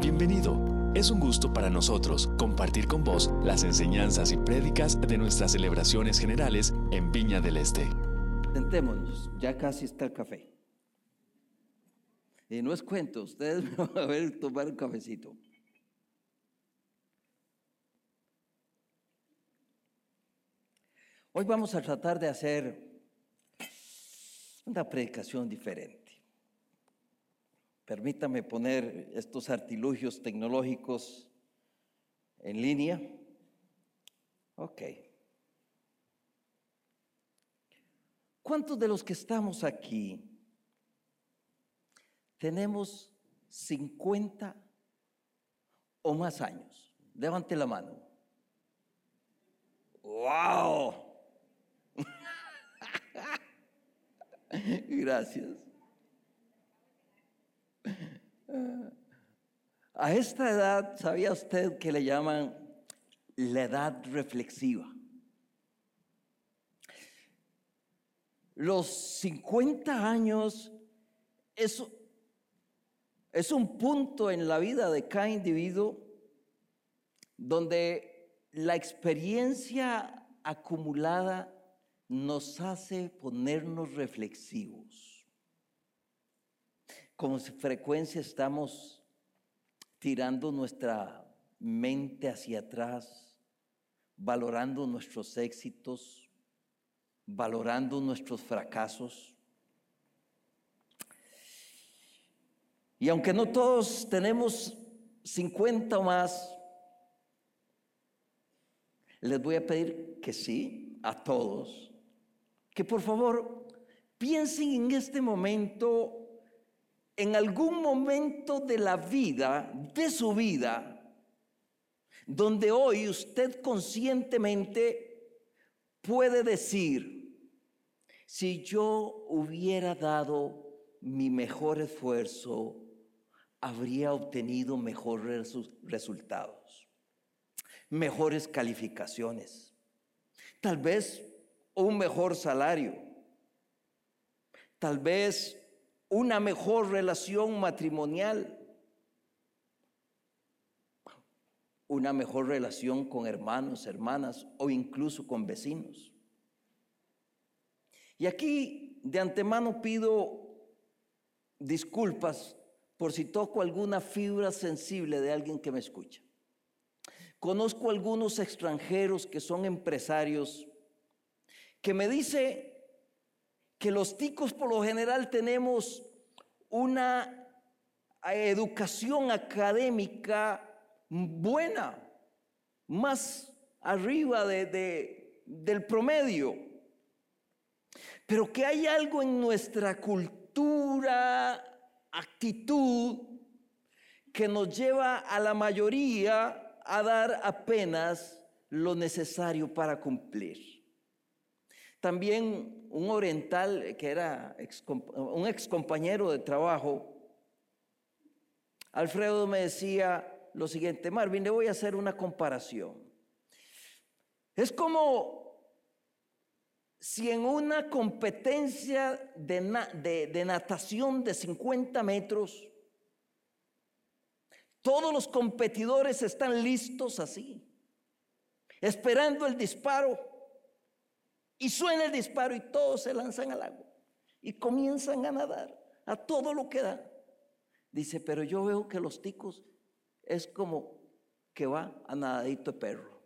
Bienvenido. Es un gusto para nosotros compartir con vos las enseñanzas y prédicas de nuestras celebraciones generales en Viña del Este. Sentémonos, ya casi está el café. Y no es cuento, ustedes me van a ver tomar un cafecito. Hoy vamos a tratar de hacer una predicación diferente. Permítame poner estos artilugios tecnológicos en línea. Ok. ¿Cuántos de los que estamos aquí tenemos 50 o más años? Levante la mano. ¡Wow! Gracias. A esta edad, ¿sabía usted que le llaman la edad reflexiva? Los 50 años es, es un punto en la vida de cada individuo donde la experiencia acumulada nos hace ponernos reflexivos. Con frecuencia estamos tirando nuestra mente hacia atrás, valorando nuestros éxitos, valorando nuestros fracasos. Y aunque no todos tenemos 50 o más, les voy a pedir que sí, a todos, que por favor piensen en este momento, en algún momento de la vida, de su vida, donde hoy usted conscientemente puede decir, si yo hubiera dado mi mejor esfuerzo, habría obtenido mejores resultados, mejores calificaciones, tal vez un mejor salario, tal vez una mejor relación matrimonial, una mejor relación con hermanos, hermanas o incluso con vecinos. Y aquí de antemano pido disculpas por si toco alguna fibra sensible de alguien que me escucha. Conozco algunos extranjeros que son empresarios que me dice que los ticos por lo general tenemos una educación académica buena, más arriba de, del promedio, pero que hay algo en nuestra cultura, actitud, que nos lleva a la mayoría a dar apenas lo necesario para cumplir. También un oriental que era un ex compañero de trabajo, Alfredo me decía lo siguiente, Marvin, le voy a hacer una comparación. Es como si en una competencia de, de natación de 50 metros, todos los competidores están listos así, esperando el disparo y suena el disparo y todos se lanzan al agua y comienzan a nadar a todo lo que da. Dice, pero yo veo que los ticos es como que va a nadadito de perro.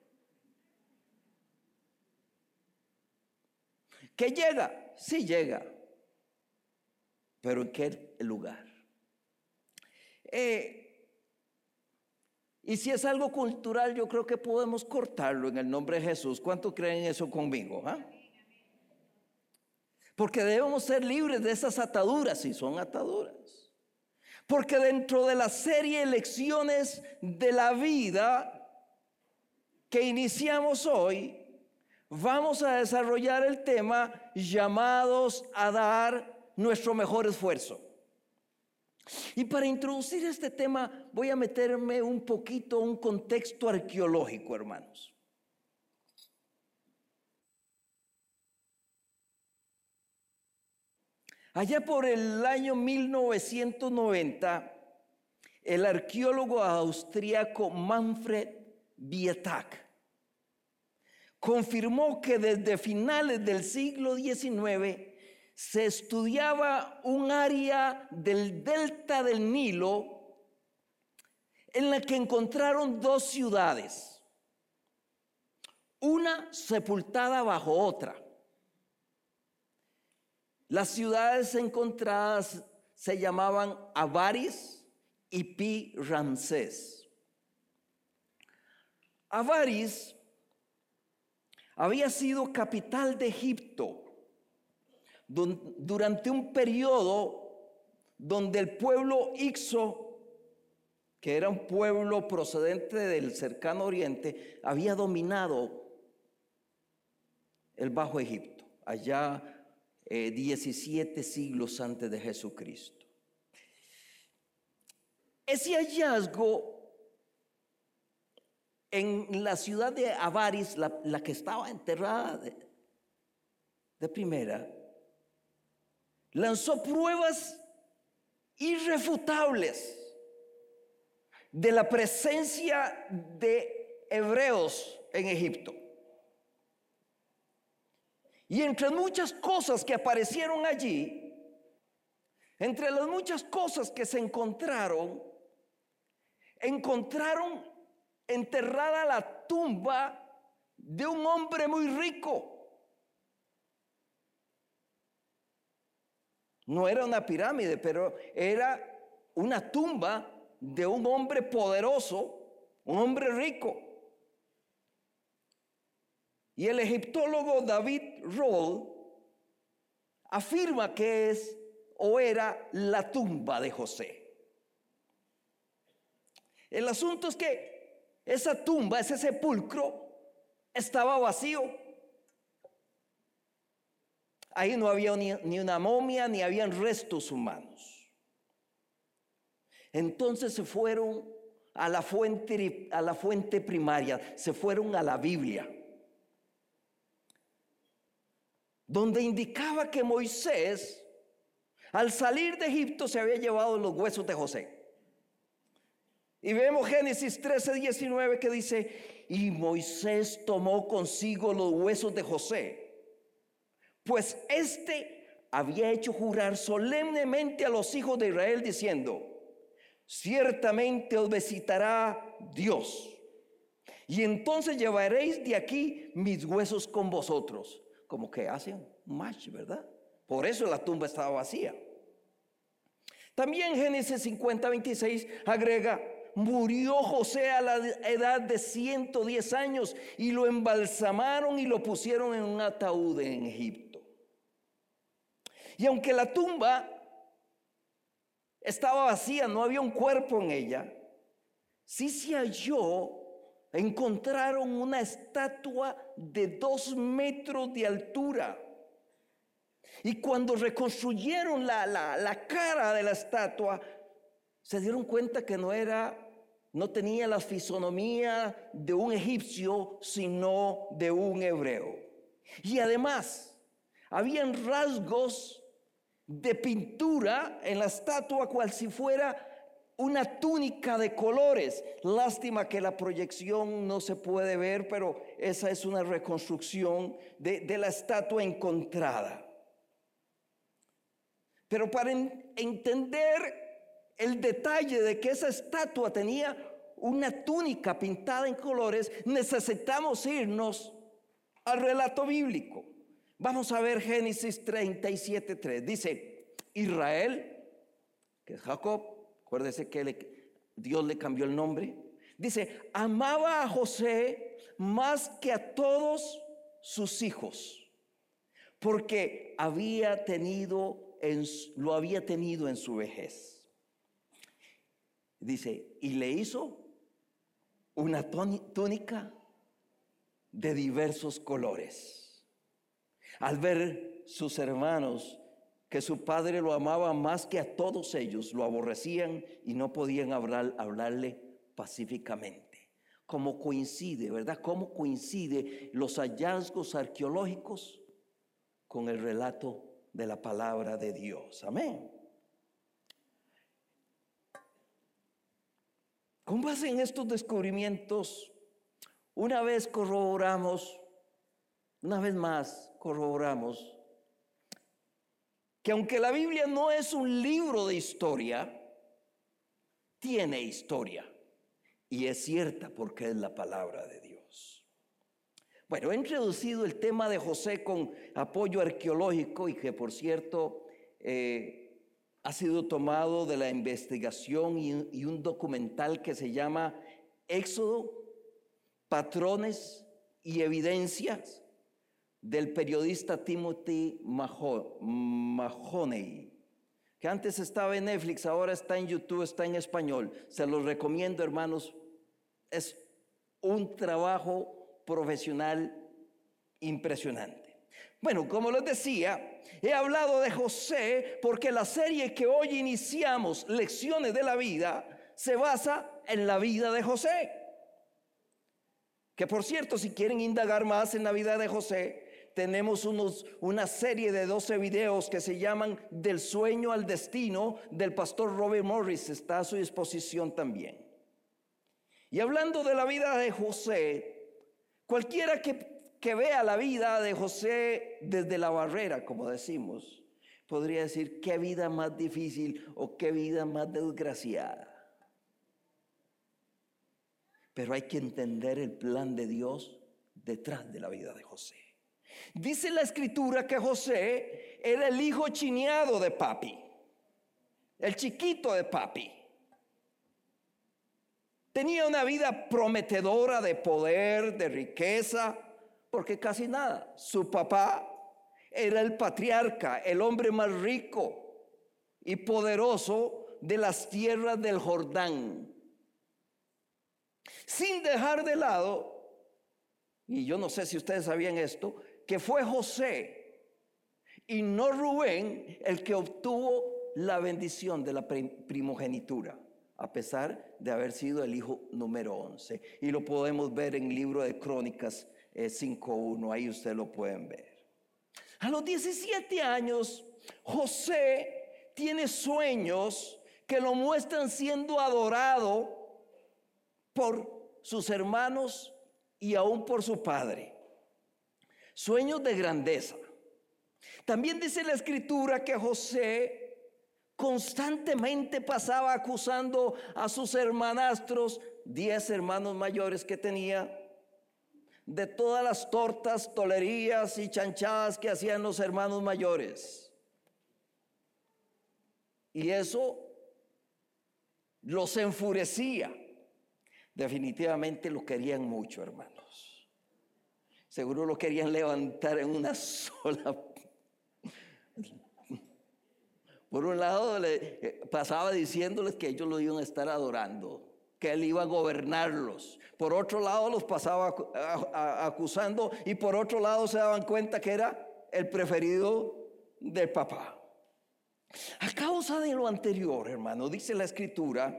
Que llega, sí llega, pero ¿en qué lugar? Eh, y si es algo cultural, yo creo que podemos cortarlo en el nombre de Jesús. ¿Cuánto creen eso conmigo? Ah? Porque debemos ser libres de esas ataduras, si son ataduras. Porque dentro de la serie lecciones de la vida que iniciamos hoy, vamos a desarrollar el tema llamados a dar nuestro mejor esfuerzo. Y para introducir este tema voy a meterme un poquito un contexto arqueológico, hermanos. Allá por el año 1990 el arqueólogo austríaco Manfred Bietak confirmó que desde finales del siglo XIX se estudiaba un área del delta del Nilo en la que encontraron dos ciudades, una sepultada bajo otra. Las ciudades encontradas se llamaban Avaris y Pi Ramsés. Avaris había sido capital de Egipto durante un periodo donde el pueblo Ixo, que era un pueblo procedente del cercano oriente, había dominado el Bajo Egipto, allá 17 eh, siglos antes de Jesucristo. Ese hallazgo en la ciudad de Avaris, la, que estaba enterrada de primera, lanzó pruebas irrefutables de la presencia de hebreos en Egipto. Y entre muchas cosas que aparecieron allí, entre las muchas cosas que se encontraron, encontraron enterrada la tumba de un hombre muy rico. No era una pirámide, pero era una tumba de un hombre poderoso, un hombre rico. Y el egiptólogo David Roll afirma que es o era la tumba de José. El asunto es que esa tumba, ese sepulcro, estaba vacío. Ahí no había ni, una momia, ni habían restos humanos. Entonces se fueron a la fuente, a la fuente primaria, se fueron a la Biblia, donde indicaba que Moisés, al salir de Egipto, se había llevado los huesos de José. Y vemos Génesis 13, 19 que dice, y Moisés tomó consigo los huesos de José pues éste había hecho jurar solemnemente a los hijos de Israel diciendo, ciertamente os visitará Dios. Y entonces llevaréis de aquí mis huesos con vosotros. Como que hacen match, ¿verdad? Por eso la tumba estaba vacía. También Génesis 50, 26 agrega, murió José a la edad de 110 años y lo embalsamaron y lo pusieron en un ataúd en Egipto. Y aunque la tumba estaba vacía, no había un cuerpo en ella, sí se halló, encontraron una estatua de dos metros de altura. Y cuando reconstruyeron la, la cara de la estatua, se dieron cuenta que no era, no tenía la fisonomía de un egipcio, sino de un hebreo. Y además, habían rasgos de pintura en la estatua cual si fuera una túnica de colores. Lástima que la proyección no se puede ver, pero esa es una reconstrucción de, la estatua encontrada. Pero para entender el detalle de que esa estatua tenía una túnica pintada en colores, necesitamos irnos al relato bíblico. Vamos a ver Génesis 37.3. Dice, Israel, que es Jacob, acuérdese que Dios le cambió el nombre. Dice, amaba a José más que a todos sus hijos, porque había tenido en, lo había tenido en su vejez. Dice, y le hizo una túnica de diversos colores al ver sus hermanos que su padre lo amaba más que a todos ellos, lo aborrecían y no podían hablar, hablarle pacíficamente. Como coincide, ¿verdad? ¿Cómo coincide los hallazgos arqueológicos con el relato de la palabra de Dios? Amén. Con base en estos descubrimientos, una vez corroboramos, una vez más corroboramos, que aunque la Biblia no es un libro de historia, tiene historia. Y es cierta porque es la palabra de Dios. Bueno, he introducido el tema de José con apoyo arqueológico y que por cierto eh, ha sido tomado de la investigación y un documental que se llama Éxodo, Patrones y Evidencias del periodista Timothy Mahoney que antes estaba en Netflix, ahora está en YouTube, está en español. Se los recomiendo, hermanos. Es un trabajo profesional impresionante. Bueno, como les decía, he hablado de José porque la serie que hoy iniciamos, Lecciones de la Vida, se basa en la vida de José. Que por cierto, si quieren indagar más en la vida de José, tenemos una serie de 12 videos que se llaman Del sueño al destino del pastor Robert Morris. Está a su disposición también. Y hablando de la vida de José, cualquiera que vea la vida de José desde la barrera, como decimos, podría decir qué vida más difícil o qué vida más desgraciada. Pero hay que entender el plan de Dios detrás de la vida de José. Dice la escritura que José era el hijo chineado de papi, el chiquito de papi. Tenía una vida prometedora de poder, de riqueza, porque casi nada. Su papá era el patriarca, el hombre más rico y poderoso de las tierras del Jordán. Sin dejar de lado, y yo no sé si ustedes sabían esto, que fue José y no Rubén el que obtuvo la bendición de la primogenitura, a pesar de haber sido el hijo número 11. Y lo podemos ver en el libro de Crónicas 5.1, eh, ahí ustedes lo pueden ver. A los 17 años, José tiene sueños que lo muestran siendo adorado por sus hermanos y aún por su padre sueños de grandeza. También dice la escritura que José constantemente pasaba acusando a sus hermanastros, diez hermanos mayores que tenía, de todas las tortas, tolerías y chanchadas que hacían los hermanos mayores. Y eso los enfurecía. Definitivamente lo querían mucho, hermano. Seguro lo querían levantar en una sola. Por un lado, le eh, pasaba diciéndoles que ellos lo iban a estar adorando, que él iba a gobernarlos. Por otro lado, los pasaba acusando y por otro lado se daban cuenta que era el preferido del papá. A causa de lo anterior, hermano, dice la escritura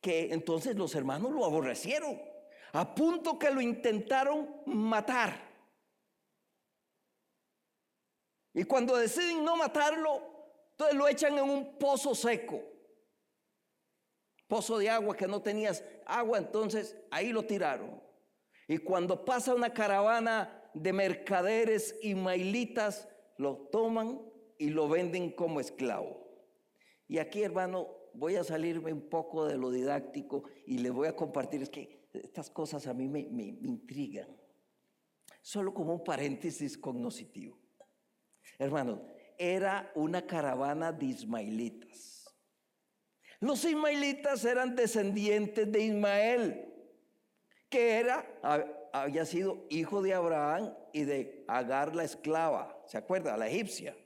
que entonces los hermanos lo aborrecieron a punto que lo intentaron matar. Y cuando deciden no matarlo, entonces lo echan en un pozo seco. Pozo de agua que no tenías agua, entonces ahí lo tiraron. Y cuando pasa una caravana de mercaderes y mailitas, lo toman y lo venden como esclavo. Y aquí, hermano, voy a salirme un poco de lo didáctico y le voy a compartir, es que estas cosas a mí me, intrigan. Solo como un paréntesis cognoscitivo. Hermano, era una caravana de ismaelitas. Los ismaelitas eran descendientes de Ismael, que era, había sido hijo de Abraham y de Agar la esclava, ¿se acuerda? La egipcia.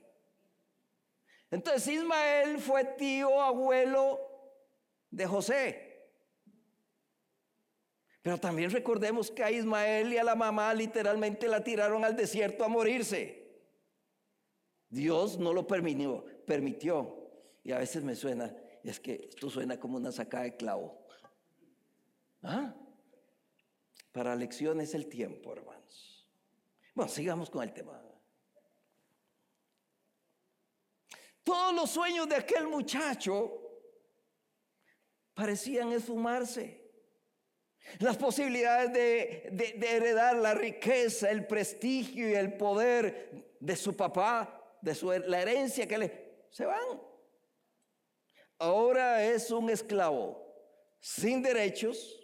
Entonces Ismael fue tío, abuelo de José. Pero también recordemos que a Ismael y a la mamá literalmente la tiraron al desierto a morirse. Dios no lo permitió, permitió. Y a veces me suena, es que esto suena como una sacada de clavo. ¿Ah? Para lecciones el tiempo, hermanos. Bueno, sigamos con el tema. Todos los sueños de aquel muchacho parecían esfumarse. Las posibilidades de, heredar la riqueza, el prestigio y el poder de su papá, de su, la herencia que le... se van. Ahora es un esclavo sin derechos,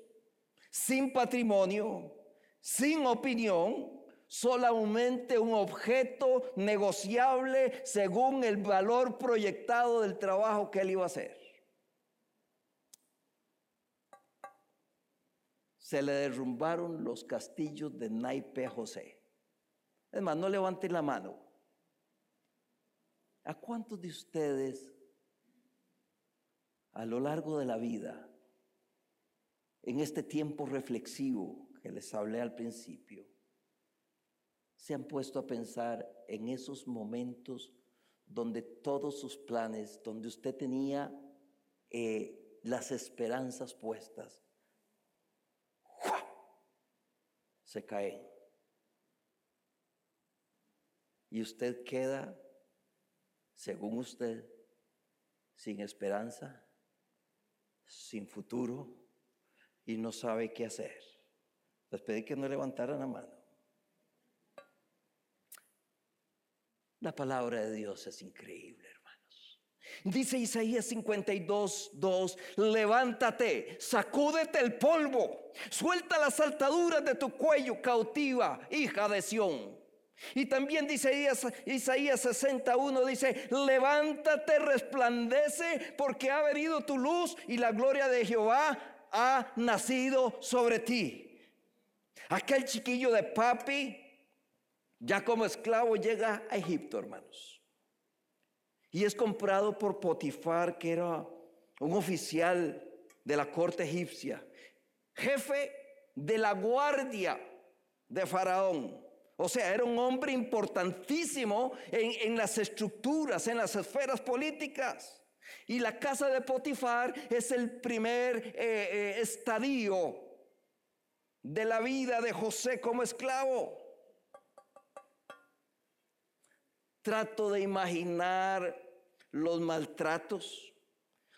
sin patrimonio, sin opinión, solamente un objeto negociable según el valor proyectado del trabajo que él iba a hacer. Se le derrumbaron los castillos de naipe José. Es más, no levanten la mano. ¿A cuántos de ustedes a lo largo de la vida, en este tiempo reflexivo que les hablé al principio, se han puesto a pensar en esos momentos donde todos sus planes, donde usted tenía eh, las esperanzas puestas, se caen. Y usted queda, según usted, sin esperanza, sin futuro y no sabe qué hacer. Les pedí que no levantaran la mano. La palabra de Dios es increíble. Dice Isaías 52, 2, levántate, sacúdete el polvo, suelta las saltaduras de tu cuello cautiva, hija de Sión. Y también dice Isaías, Isaías 61, dice, levántate, resplandece, porque ha venido tu luz y la gloria de Jehová ha nacido sobre ti. Aquel chiquillo de papi, ya como esclavo llega a Egipto, hermanos. Y es comprado por Potifar, que era un oficial de la corte egipcia, jefe de la guardia de Faraón. O sea, era un hombre importantísimo en, las estructuras, en las esferas políticas. Y la casa de Potifar es el primer eh, eh, estadio de la vida de José como esclavo. Trato de imaginar los maltratos,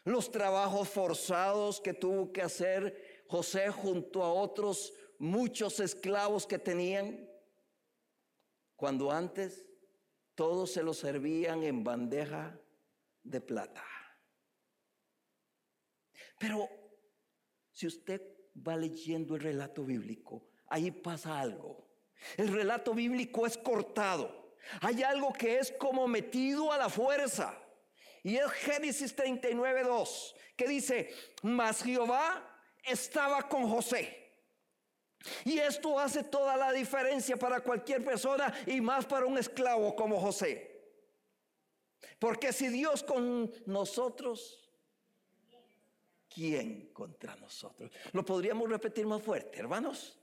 los trabajos forzados que tuvo que hacer José junto a otros muchos esclavos que tenían, cuando antes todos se lo servían en bandeja de plata. Pero si usted va leyendo el relato bíblico, ahí pasa algo. El relato bíblico es cortado. Hay algo que es como metido a la fuerza. Y es Génesis 39, 2, que dice, mas Jehová estaba con José. Y esto hace toda la diferencia para cualquier persona y más para un esclavo como José. Porque si Dios con nosotros, ¿quién contra nosotros? Lo podríamos repetir más fuerte, hermanos.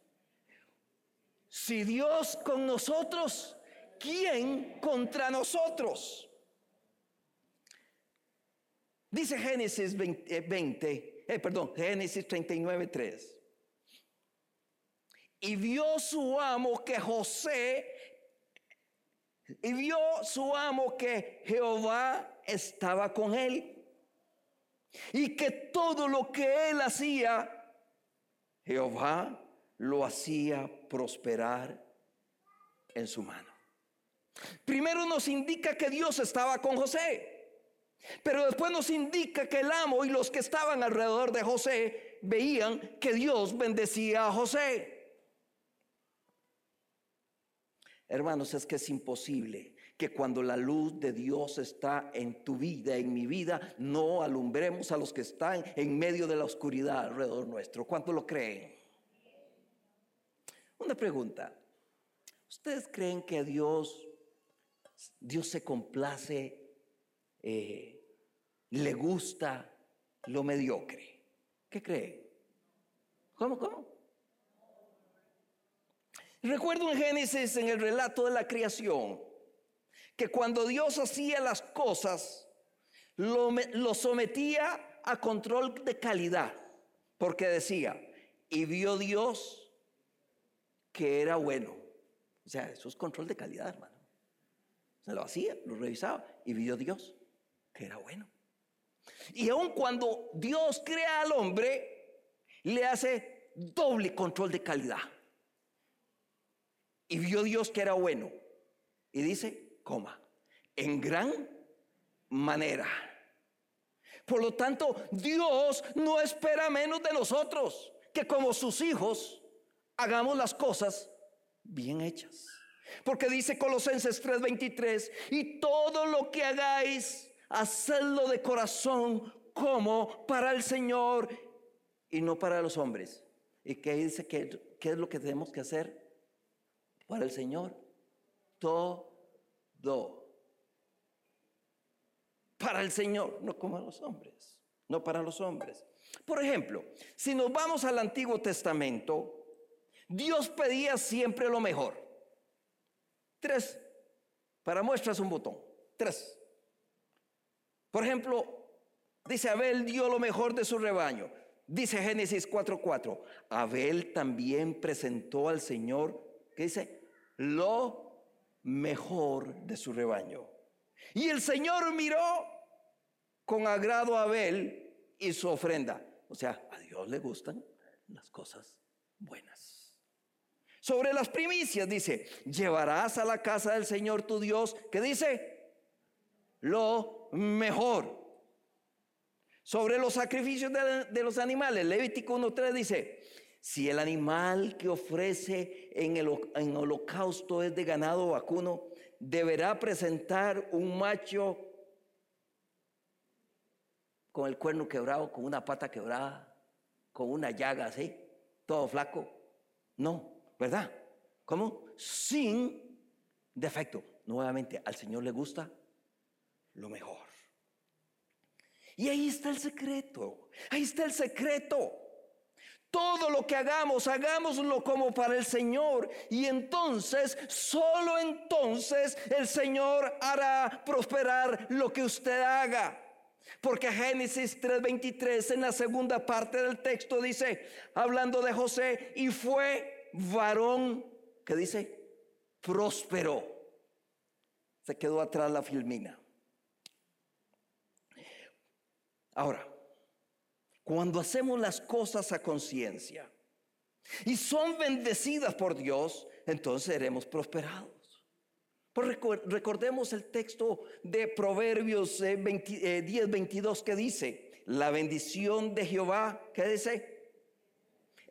Si Dios con nosotros, ¿quién contra nosotros? Dice Génesis 20, eh, perdón, Génesis 39, 3. Y vio su amo que José, y vio su amo que Jehová estaba con él. Y que todo lo que él hacía, Jehová lo hacía prosperar en su mano. Primero nos indica que Dios estaba con José. Pero después nos indica que el amo y los que estaban alrededor de José veían que Dios bendecía a José. Hermanos, es que es imposible que cuando la luz de Dios está en tu vida, en mi vida, no alumbremos a los que están en medio de la oscuridad alrededor nuestro. ¿Cuánto lo creen? Una pregunta. ¿Ustedes creen que Dios Dios se complace, eh, le gusta lo mediocre. ¿Qué cree? ¿Cómo, cómo? Recuerdo en Génesis, en el relato de la creación, que cuando Dios hacía las cosas, lo, lo sometía a control de calidad, porque decía, y vio Dios que era bueno. O sea, eso es control de calidad, hermano. Se lo hacía, lo revisaba y vio Dios que era bueno. Y aun cuando Dios crea al hombre, le hace doble control de calidad. Y vio Dios que era bueno. Y dice, coma, en gran manera. Por lo tanto, Dios no espera menos de nosotros que como sus hijos hagamos las cosas bien hechas. Porque dice Colosenses 3:23, y todo lo que hagáis, hacedlo de corazón como para el Señor y no para los hombres. ¿Y qué dice que qué es lo que tenemos que hacer para el Señor? Todo. Para el Señor, no como los hombres, no para los hombres. Por ejemplo, si nos vamos al Antiguo Testamento, Dios pedía siempre lo mejor. Tres. Para muestras un botón. Tres. Por ejemplo, dice Abel dio lo mejor de su rebaño. Dice Génesis 4:4. Abel también presentó al Señor, ¿qué dice? Lo mejor de su rebaño. Y el Señor miró con agrado a Abel y su ofrenda. O sea, a Dios le gustan las cosas buenas. Sobre las primicias dice, llevarás a la casa del Señor tu Dios, que dice, lo mejor. Sobre los sacrificios de, los animales, Levítico 1.3 dice, si el animal que ofrece en el holocausto es de ganado vacuno, deberá presentar un macho con el cuerno quebrado, con una pata quebrada, con una llaga así, todo flaco. No, ¿verdad? ¿Cómo? Sin defecto. Nuevamente, al Señor le gusta lo mejor. Y ahí está el secreto. Ahí está el secreto. Todo lo que hagamos, hagámoslo como para el Señor. Y entonces, solo entonces, el Señor hará prosperar lo que usted haga. Porque Génesis 3:23 en la segunda parte del texto dice, hablando de José, y fue varón que dice próspero. Se quedó atrás la filmina. Ahora, cuando hacemos las cosas a conciencia y son bendecidas por Dios, entonces seremos prosperados. Pues recordemos el texto de Proverbios 10, eh, 22 eh, que dice, la bendición de Jehová, ¿qué dice?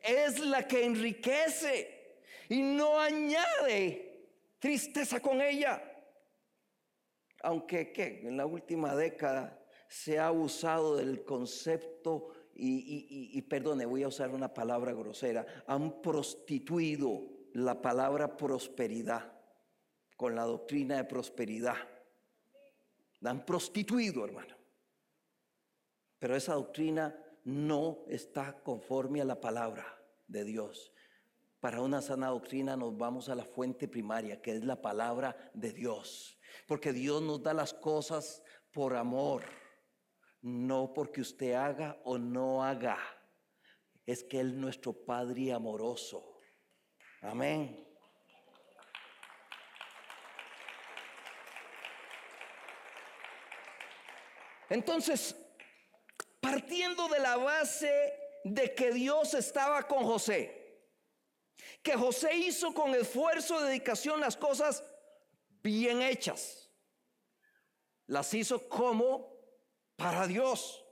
Es la que enriquece y no añade tristeza con ella. Aunque en la última década se ha usado del concepto, y, y perdone, voy a usar una palabra grosera, han prostituido la palabra prosperidad con la doctrina de prosperidad. La han prostituido, hermano. Pero esa doctrina no está conforme a la palabra de Dios. Para una sana doctrina nos vamos a la fuente primaria, que es la palabra de Dios. Porque Dios nos da las cosas por amor, no porque usted haga o no haga. Es que Él es nuestro Padre amoroso. Amén. Entonces, partiendo de la base de que Dios estaba con José. Que José hizo con esfuerzo y dedicación las cosas bien hechas. Las hizo como para Dios.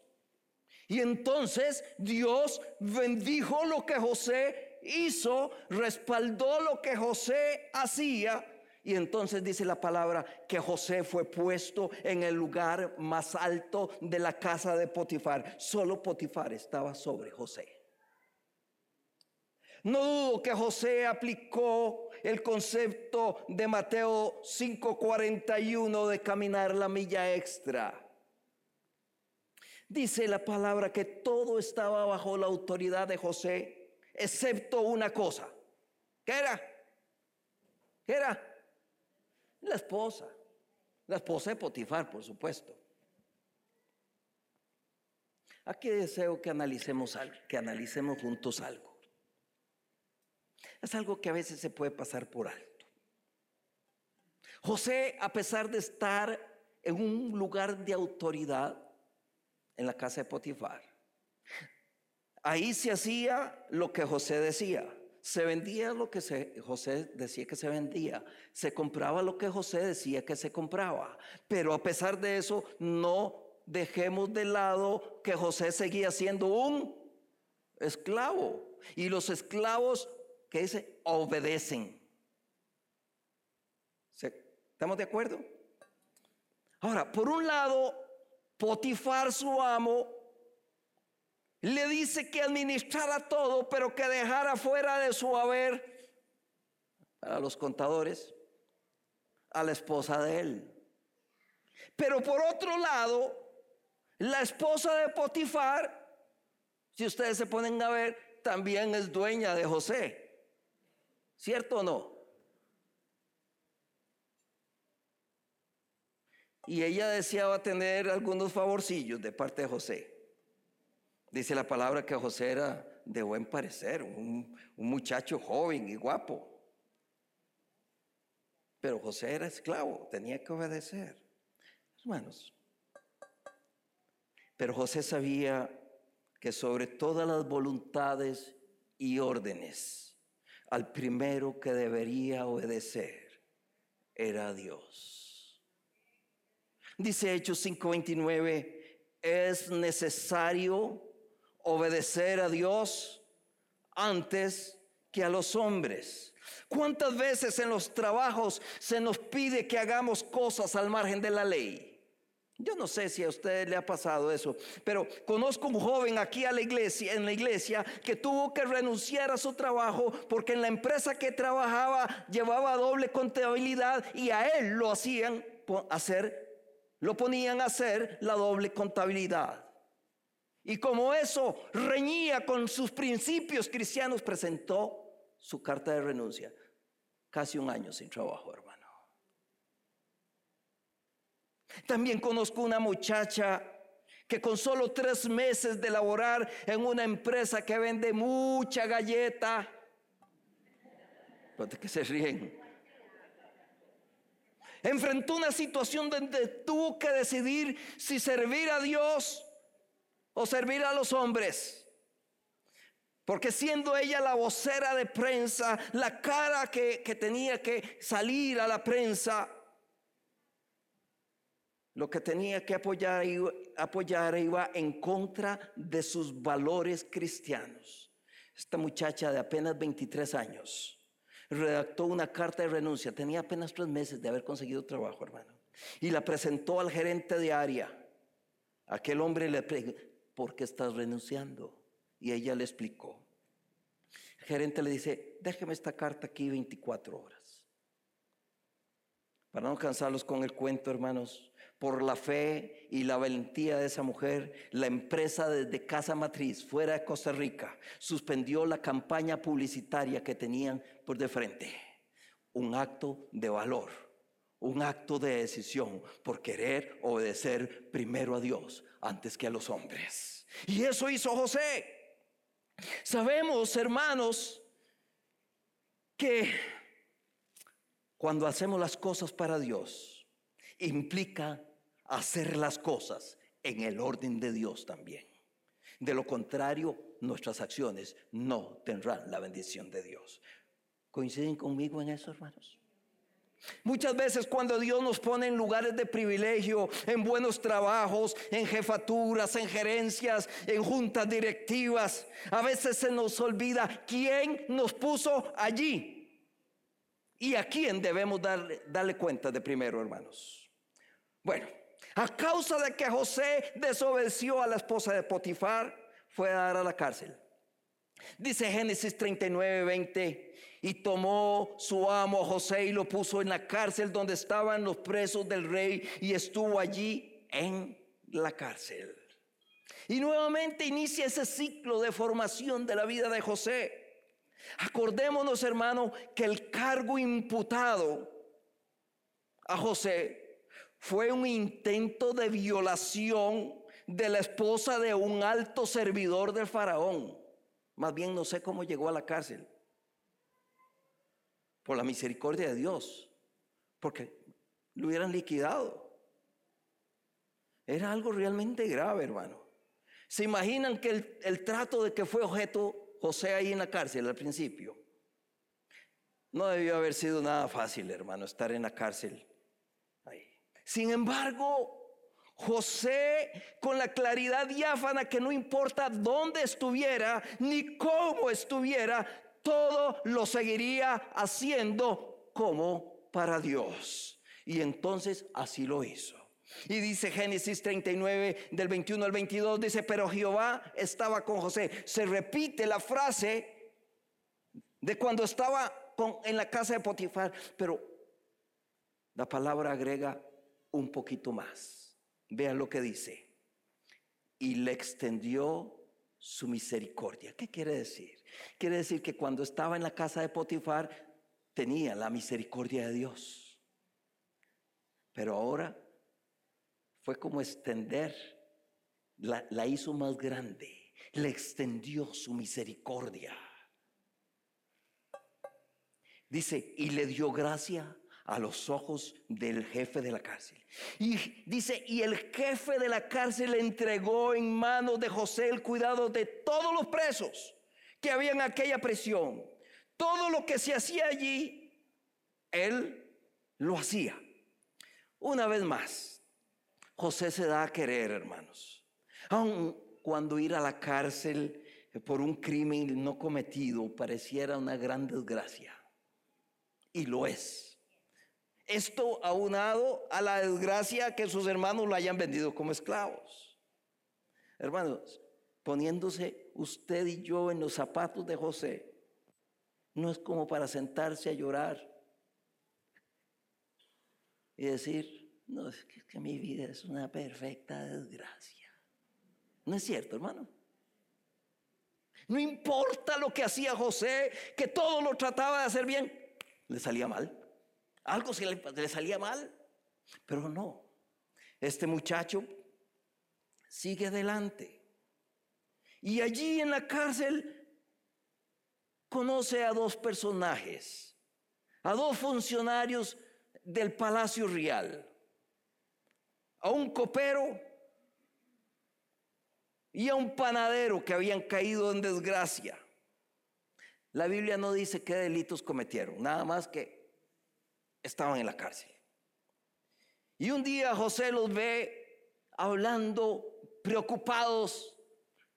Y entonces Dios bendijo lo que José hizo, respaldó lo que José hacía y entonces dice la palabra que José fue puesto en el lugar más alto de la casa de Potifar. Solo Potifar estaba sobre José. No dudo que José aplicó el concepto de Mateo 5:41 de caminar la milla extra. Dice la palabra que todo estaba bajo la autoridad de José, excepto una cosa. ¿Qué era? ¿Qué era? La esposa, la esposa de Potifar, por supuesto. Aquí deseo que analicemos algo, que analicemos juntos algo. Es algo que a veces se puede pasar por alto. José, a pesar de estar en un lugar de autoridad, en la casa de Potifar. Ahí se hacía lo que José decía. Se vendía lo que José decía que se vendía. Se compraba lo que José decía que se compraba. Pero a pesar de eso, no dejemos de lado que José seguía siendo un esclavo. Y los esclavos, que dice, obedecen. ¿Estamos de acuerdo? Ahora, por un lado, Potifar, su amo, le dice que administrara todo, pero que dejara fuera de su haber a los contadores, a la esposa de él. Pero por otro lado, la esposa de Potifar, si ustedes se ponen a ver, también es dueña de José. ¿Cierto o no? Y ella deseaba tener algunos favorcillos de parte de José. Dice la palabra que José era de buen parecer, un, muchacho joven y guapo. Pero José era esclavo, tenía que obedecer. Hermanos, pero José sabía que sobre todas las voluntades y órdenes, al primero que debería obedecer era Dios. Dice Hechos 5:29, es necesario obedecer a Dios antes que a los hombres. ¿Cuántas veces en los trabajos se nos pide que hagamos cosas al margen de la ley? Yo no sé si a usted le ha pasado eso, pero conozco un joven aquí a la iglesia, en la iglesia, que tuvo que renunciar a su trabajo porque en la empresa que trabajaba llevaba doble contabilidad y a él lo hacían hacer lo ponían a hacer la doble contabilidad. Y como eso reñía con sus principios cristianos, presentó su carta de renuncia. Casi un año sin trabajo, hermano. También conozco una muchacha que con solo tres meses de laborar en una empresa que vende mucha galleta, ¿de qué se ríen? enfrentó una situación donde tuvo que decidir si servir a Dios o servir a los hombres. Porque siendo ella la vocera de prensa, la cara que, tenía que salir a la prensa, lo que tenía que apoyar, iba en contra de sus valores cristianos. Esta muchacha de apenas 23 años redactó una carta de renuncia. Tenía apenas tres meses de haber conseguido trabajo, hermano. Y la presentó al gerente de área. Aquel hombre le ¿por qué estás renunciando? Y ella le explicó. Gerente le dice, déjeme esta carta aquí 24 horas. Para no cansarlos con el cuento, hermanos, por la fe y la valentía de esa mujer, la empresa desde Casa Matriz, fuera de Costa Rica, suspendió la campaña publicitaria que tenían por de frente. Un acto de valor, un acto de decisión por querer obedecer primero a Dios antes que a los hombres. Y eso hizo José. Sabemos, hermanos, que cuando hacemos las cosas para Dios, implica hacer las cosas en el orden de Dios también. De lo contrario, nuestras acciones no tendrán la bendición de Dios. ¿Coinciden conmigo en eso, hermanos? Muchas veces cuando Dios nos pone en lugares de privilegio, en buenos trabajos, en jefaturas, en gerencias, en juntas directivas, a veces se nos olvida quién nos puso allí y a quién debemos darle, darle cuenta de primero, hermanos. Bueno, a causa de que José desobedeció a la esposa de Potifar, fue a dar a la cárcel. Dice Génesis 39, 20, y tomó su amo José y lo puso en la cárcel donde estaban los presos del rey y estuvo allí en la cárcel. Y nuevamente inicia ese ciclo de formación de la vida de José. Acordémonos, hermano, que el cargo imputado a José fue un intento de violación de la esposa de un alto servidor del faraón. Más bien no sé cómo llegó a la cárcel. Por la misericordia de Dios. Porque lo hubieran liquidado. Era algo realmente grave, hermano. ¿Se imaginan que el, el trato de que fue objeto José ahí en la cárcel al principio? No debió haber sido nada fácil, hermano, estar en la cárcel ahí. Sin embargo, José, con la claridad diáfana que no importa dónde estuviera ni cómo estuviera, todo lo seguiría haciendo como para Dios. Y entonces así lo hizo. Y dice Génesis 39 del 21 al 22, dice, pero Jehová estaba con José. Se repite la frase de cuando estaba en la casa de Potifar, pero la palabra agrega un poquito más. Vean lo que dice. Y le extendió su misericordia. ¿Qué quiere decir? Quiere decir que cuando estaba en la casa de Potifar tenía la misericordia de Dios. Pero ahora fue como extender, la, hizo más grande, le extendió su misericordia. Dice, y le dio gracia a los ojos del jefe de la cárcel. Y dice, y el jefe de la cárcel entregó en manos de José el cuidado de todos los presos que había en aquella prisión. Todo lo que se hacía allí, él lo hacía. Una vez más, José se da a querer, hermanos. Aun cuando ir a la cárcel por un crimen no cometido pareciera una gran desgracia y lo es. Esto aunado a la desgracia que sus hermanos lo hayan vendido como esclavos. Hermanos, poniéndose usted y yo en los zapatos de José, no es como para sentarse a llorar y decir, no, es que, mi vida es una perfecta desgracia. No es cierto, hermano. No importa lo que hacía José, que todo lo trataba de hacer bien, le salía mal. Algo se le, salía mal. Pero no. Este muchacho sigue adelante. Y allí en la cárcel conoce a dos personajes, a dos funcionarios del Palacio Real, a un copero y a un panadero que habían caído en desgracia. La Biblia no dice qué delitos cometieron, nada más que estaban en la cárcel. Y un día José los ve hablando, preocupados,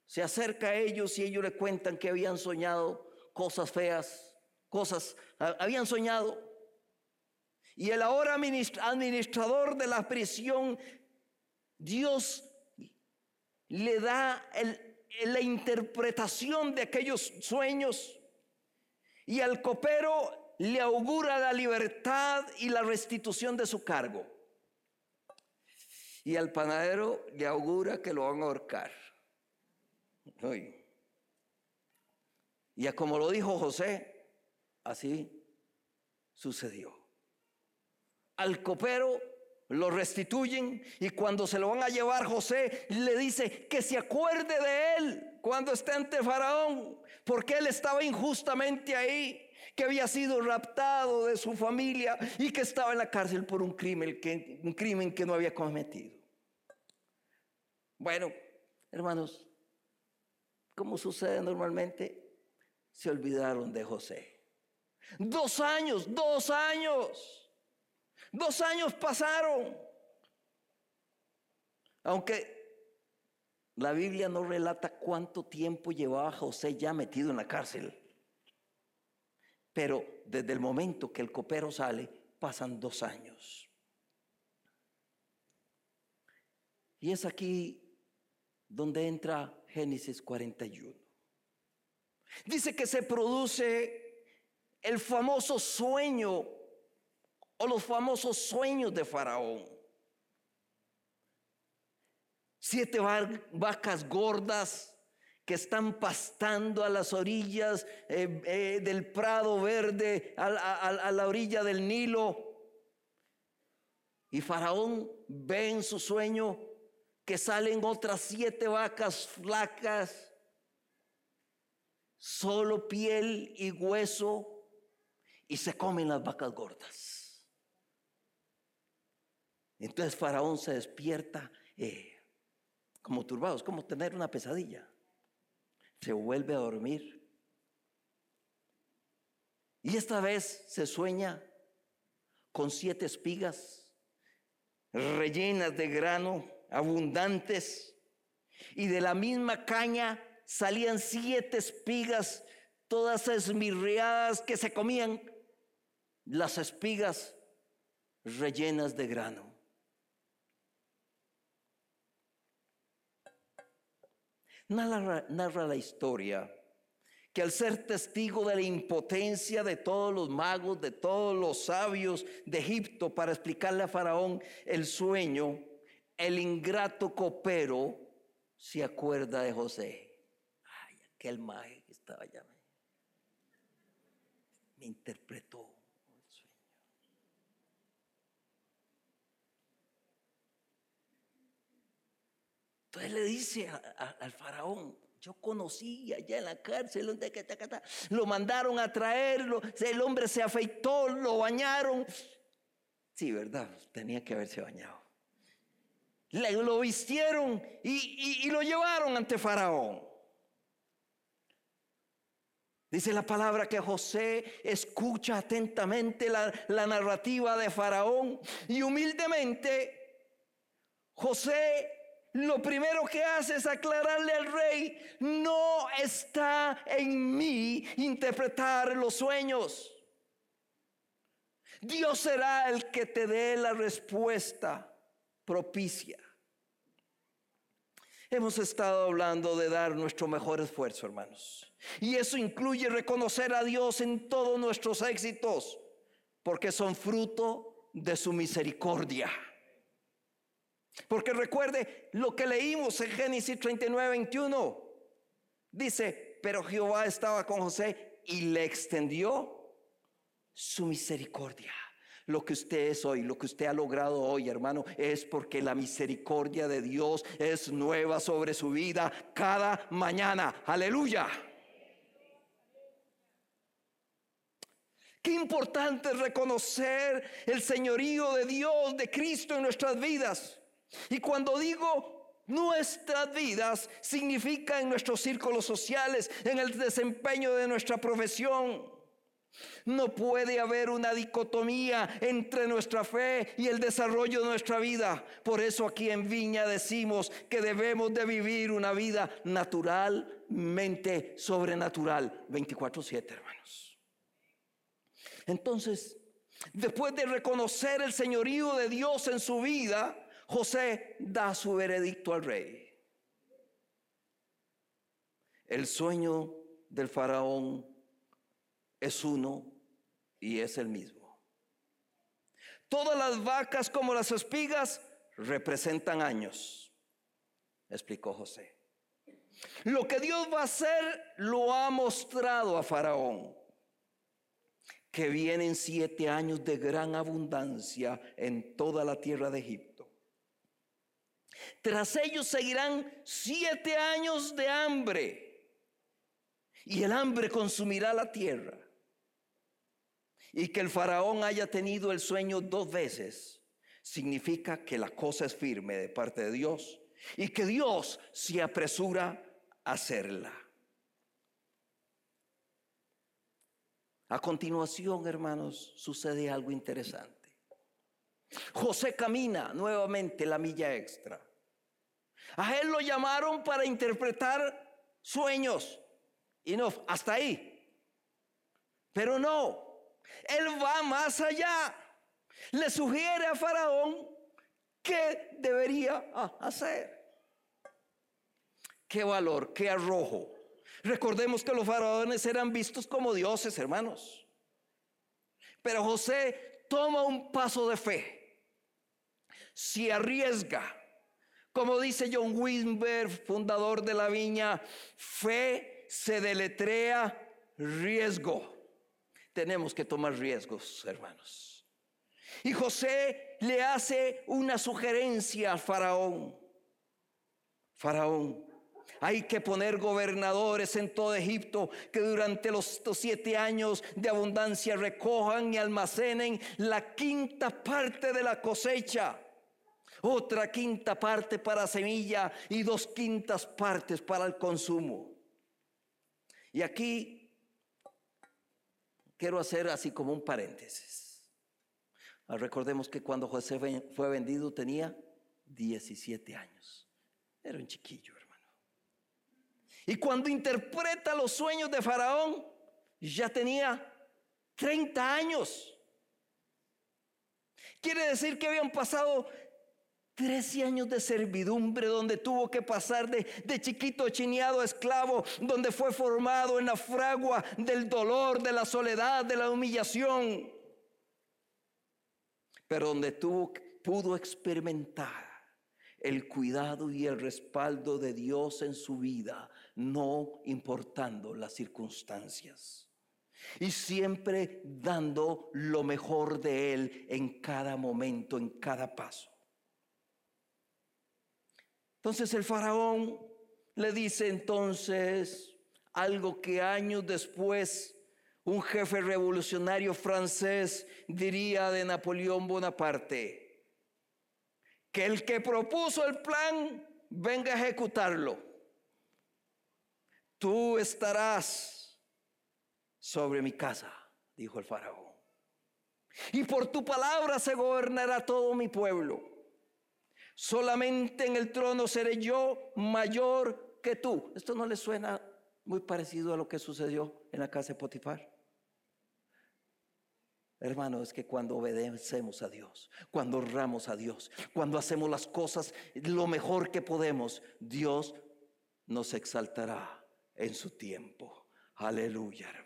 se acerca a ellos y ellos le cuentan que habían soñado cosas feas, cosas, habían soñado. Y el ahora administrador de la prisión, Dios le da la interpretación de aquellos sueños y al copero le augura la libertad y la restitución de su cargo. Y al panadero le augura que lo van a ahorcar. Y como lo dijo José, así sucedió. Al copero lo restituyen y cuando se lo van a llevar José le dice que se acuerde de él cuando esté ante Faraón, porque él estaba injustamente ahí, que había sido raptado de su familia y que estaba en la cárcel por un crimen que, un crimen que no había cometido. Bueno, hermanos, como sucede normalmente, se olvidaron de José. Dos años, dos años. Dos años pasaron. Aunque la Biblia no relata cuánto tiempo llevaba José ya metido en la cárcel. Pero desde el momento que el copero sale, pasan dos años. Y es aquí donde entra Génesis 41. Dice que se produce el famoso sueño o los famosos sueños de Faraón. Siete vacas gordas que están pastando a las orillas eh, eh, del prado verde, a, la orilla del Nilo. Y Faraón ve en su sueño que salen otras siete vacas flacas, solo piel y hueso, y se comen las vacas gordas. Entonces Faraón se despierta eh, como turbados, como tener una pesadilla. Se vuelve a dormir. Y esta vez se sueña con siete espigas rellenas de grano, abundantes, y de la misma caña salían siete espigas, todas esmirreadas que se comían las espigas rellenas de grano. Narra, la historia que al ser testigo de la impotencia de todos los magos, de todos los sabios de Egipto para explicarle a Faraón el sueño, el ingrato copero se acuerda de José. Ay, aquel mago que estaba allá. Me interpretó. Entonces le dice al faraón, yo conocí allá en la cárcel, lo mandaron a traerlo, el hombre se afeitó, lo bañaron. Sí, verdad, tenía que haberse bañado. Lo vistieron y, lo llevaron ante Faraón. Dice la palabra que José escucha atentamente la, narrativa de Faraón y humildemente José lo primero que hace es aclararle al rey, no está en mí interpretar los sueños. Dios será el que te dé la respuesta propicia. Hemos estado hablando de dar nuestro mejor esfuerzo, hermanos. Y eso incluye reconocer a Dios en todos nuestros éxitos, porque son fruto de su misericordia. Porque recuerde lo que leímos en Génesis 39, 21. Dice, pero Jehová estaba con José y le extendió su misericordia. Lo que usted es hoy, lo que usted ha logrado hoy, hermano, es porque la misericordia de Dios es nueva sobre su vida cada mañana. Aleluya. Qué importante es reconocer el señorío de Dios, de Cristo en nuestras vidas. Y cuando digo nuestras vidas, significa en nuestros círculos sociales, en el desempeño de nuestra profesión. No puede haber una dicotomía entre nuestra fe y el desarrollo de nuestra vida. Por eso aquí en Viña decimos que debemos de vivir una vida naturalmente sobrenatural. 24/7, hermanos. Entonces, después de reconocer el señorío de Dios en su vida, José da su veredicto al rey. El sueño del faraón es uno y es el mismo. Todas las vacas como las espigas representan años, explicó José. Lo que Dios va a hacer lo ha mostrado a Faraón, que vienen siete años de gran abundancia en toda la tierra de Egipto tras ellos seguirán siete años de hambre y el hambre consumirá la tierra. Y que el faraón haya tenido el sueño dos veces significa que la cosa es firme de parte de Dios y que Dios se apresura a hacerla. A continuación, hermanos, sucede algo interesante. José camina nuevamente la milla extra. A él lo llamaron para interpretar sueños. Y no, hasta ahí. Pero no, él va más allá. Le sugiere a Faraón qué debería hacer. Qué valor, qué arrojo. Recordemos que los faraones eran vistos como dioses, hermanos. Pero José toma un paso de fe. Se arriesga como dice John Wimber, fundador de la viña, fe se deletrea riesgo. Tenemos que tomar riesgos, hermanos. Y José le hace una sugerencia al faraón. Faraón, hay que poner gobernadores en todo Egipto que durante los siete años de abundancia recojan y almacenen la quinta parte de la cosecha otra quinta parte para semilla y dos quintas partes para el consumo. Y aquí quiero hacer así como un paréntesis. Ah, recordemos que cuando José fue vendido tenía 17 años. Era un chiquillo, hermano. Y cuando interpreta los sueños de Faraón, ya tenía 30 años. Quiere decir que habían pasado 13 años de servidumbre donde tuvo que pasar de, de, chiquito chineado a esclavo, donde fue formado en la fragua del dolor, de la soledad, de la humillación, pero donde pudo experimentar el cuidado y el respaldo de Dios en su vida, no importando las circunstancias. Y siempre dando lo mejor de Él en cada momento, en cada paso. Entonces el faraón le dice entonces algo que años después un jefe revolucionario francés diría de Napoleón Bonaparte que el que propuso el plan venga a ejecutarlo. Tú estarás sobre mi casa, dijo el faraón. Y por tu palabra se gobernará todo mi pueblo. Solamente en el trono seré yo mayor que tú. Esto no le suena muy parecido a lo que sucedió en la casa de Potifar. Hermano, es que cuando obedecemos a Dios, cuando honramos a Dios, cuando hacemos las cosas lo mejor que podemos, Dios nos exaltará en su tiempo. Aleluya, hermano.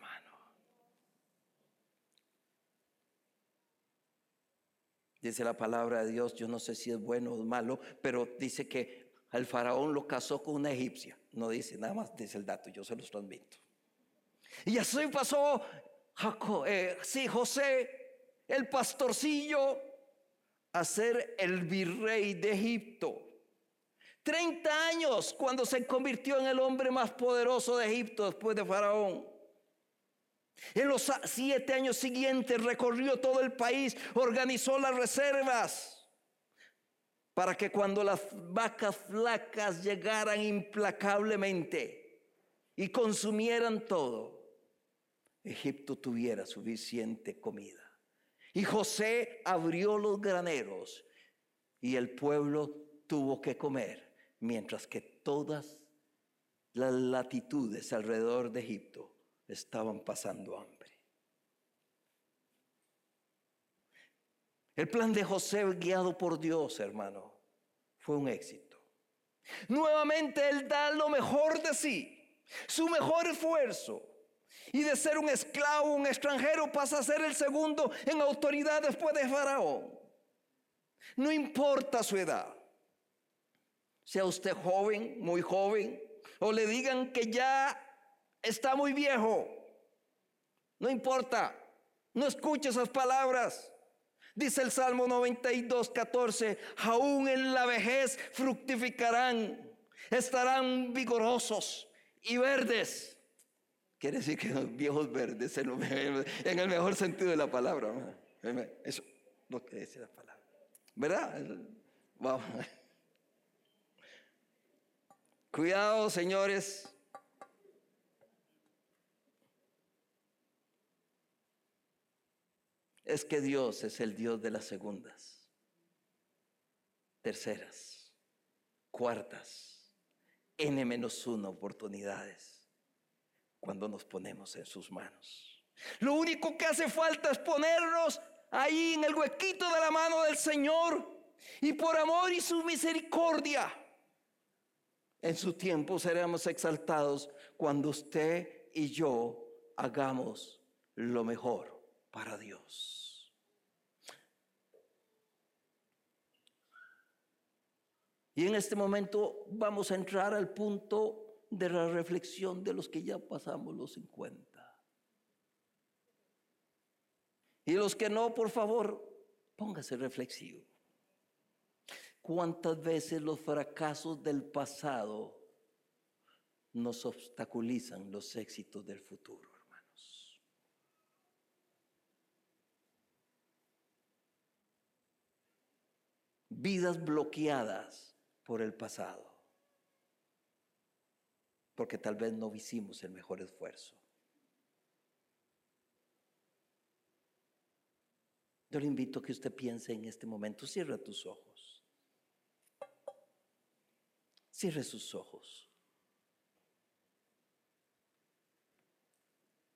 Dice la palabra de Dios, yo no sé si es bueno o malo, pero dice que al faraón lo casó con una egipcia. No dice nada más, dice el dato, yo se los transmito. Y así pasó eh, sí, José, el pastorcillo, a ser el virrey de Egipto. 30 años cuando se convirtió en el hombre más poderoso de Egipto después de Faraón. En los siete años siguientes recorrió todo el país, organizó las reservas para que cuando las vacas flacas llegaran implacablemente y consumieran todo, Egipto tuviera suficiente comida. Y José abrió los graneros y el pueblo tuvo que comer, mientras que todas las latitudes alrededor de Egipto estaban pasando hambre. El plan de José, guiado por Dios, hermano, fue un éxito. Nuevamente Él da lo mejor de sí, su mejor esfuerzo y de ser un esclavo, un extranjero, pasa a ser el segundo en autoridad después de Faraón. No importa su edad. Sea usted joven, muy joven, o le digan que ya está muy viejo. No importa. No escuche esas palabras. Dice el Salmo 92, 14, aún en la vejez fructificarán, estarán vigorosos y verdes Quiere decir que los viejos verdes, en el mejor sentido de la palabra. Eso lo que dice la palabra. ¿Verdad? Vamos. Cuidado, señores. Es que Dios es el Dios de las segundas, terceras, cuartas, n menos uno oportunidades cuando nos ponemos en sus manos. Lo único que hace falta es ponernos ahí en el huequito de la mano del Señor y por amor y su misericordia. En su tiempo seremos exaltados cuando usted y yo hagamos lo mejor para Dios. Y en este momento vamos a entrar al punto de la reflexión de los que ya pasamos los 50. Y los que no, por favor, póngase reflexivo. ¿Cuántas veces los fracasos del pasado nos obstaculizan los éxitos del futuro, hermanos? Vidas bloqueadas por el pasado. Porque tal vez no hicimos el mejor esfuerzo. Yo le invito a que usted piense en este momento, cierra tus ojos. Cierre sus ojos.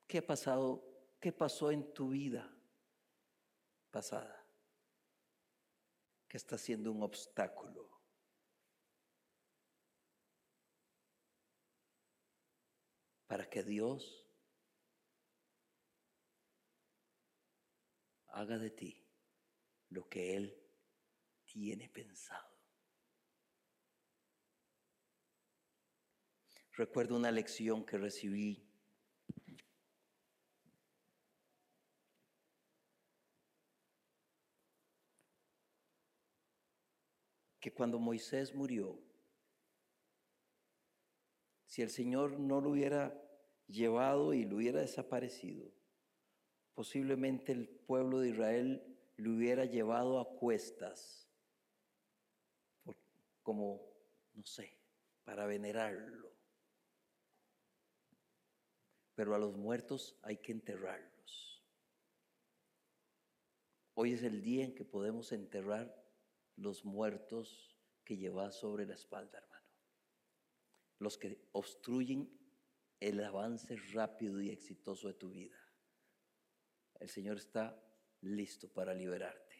¿Qué ha pasado? ¿Qué pasó en tu vida pasada? Está siendo un obstáculo. Para que Dios haga de ti lo que Él tiene pensado. Recuerdo una lección que recibí que cuando Moisés murió, si el Señor no lo hubiera llevado y lo hubiera desaparecido, posiblemente el pueblo de Israel lo hubiera llevado a cuestas, como, no sé, para venerarlo. Pero a los muertos hay que enterrarlos. Hoy es el día en que podemos enterrar los muertos que llevas sobre la espalda, hermano. Los que obstruyen el avance rápido y exitoso de tu vida. El Señor está listo para liberarte.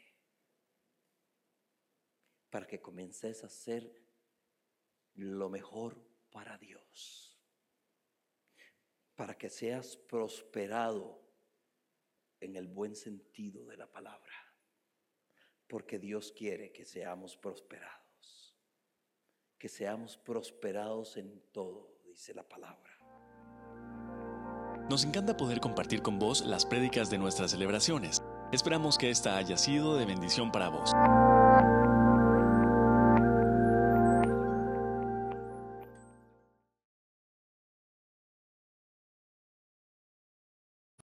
Para que comiences a hacer lo mejor para Dios. Para que seas prosperado en el buen sentido de la palabra. Porque Dios quiere que seamos prosperados. Que seamos prosperados en todo, dice la palabra. Nos encanta poder compartir con vos las prédicas de nuestras celebraciones. Esperamos que esta haya sido de bendición para vos.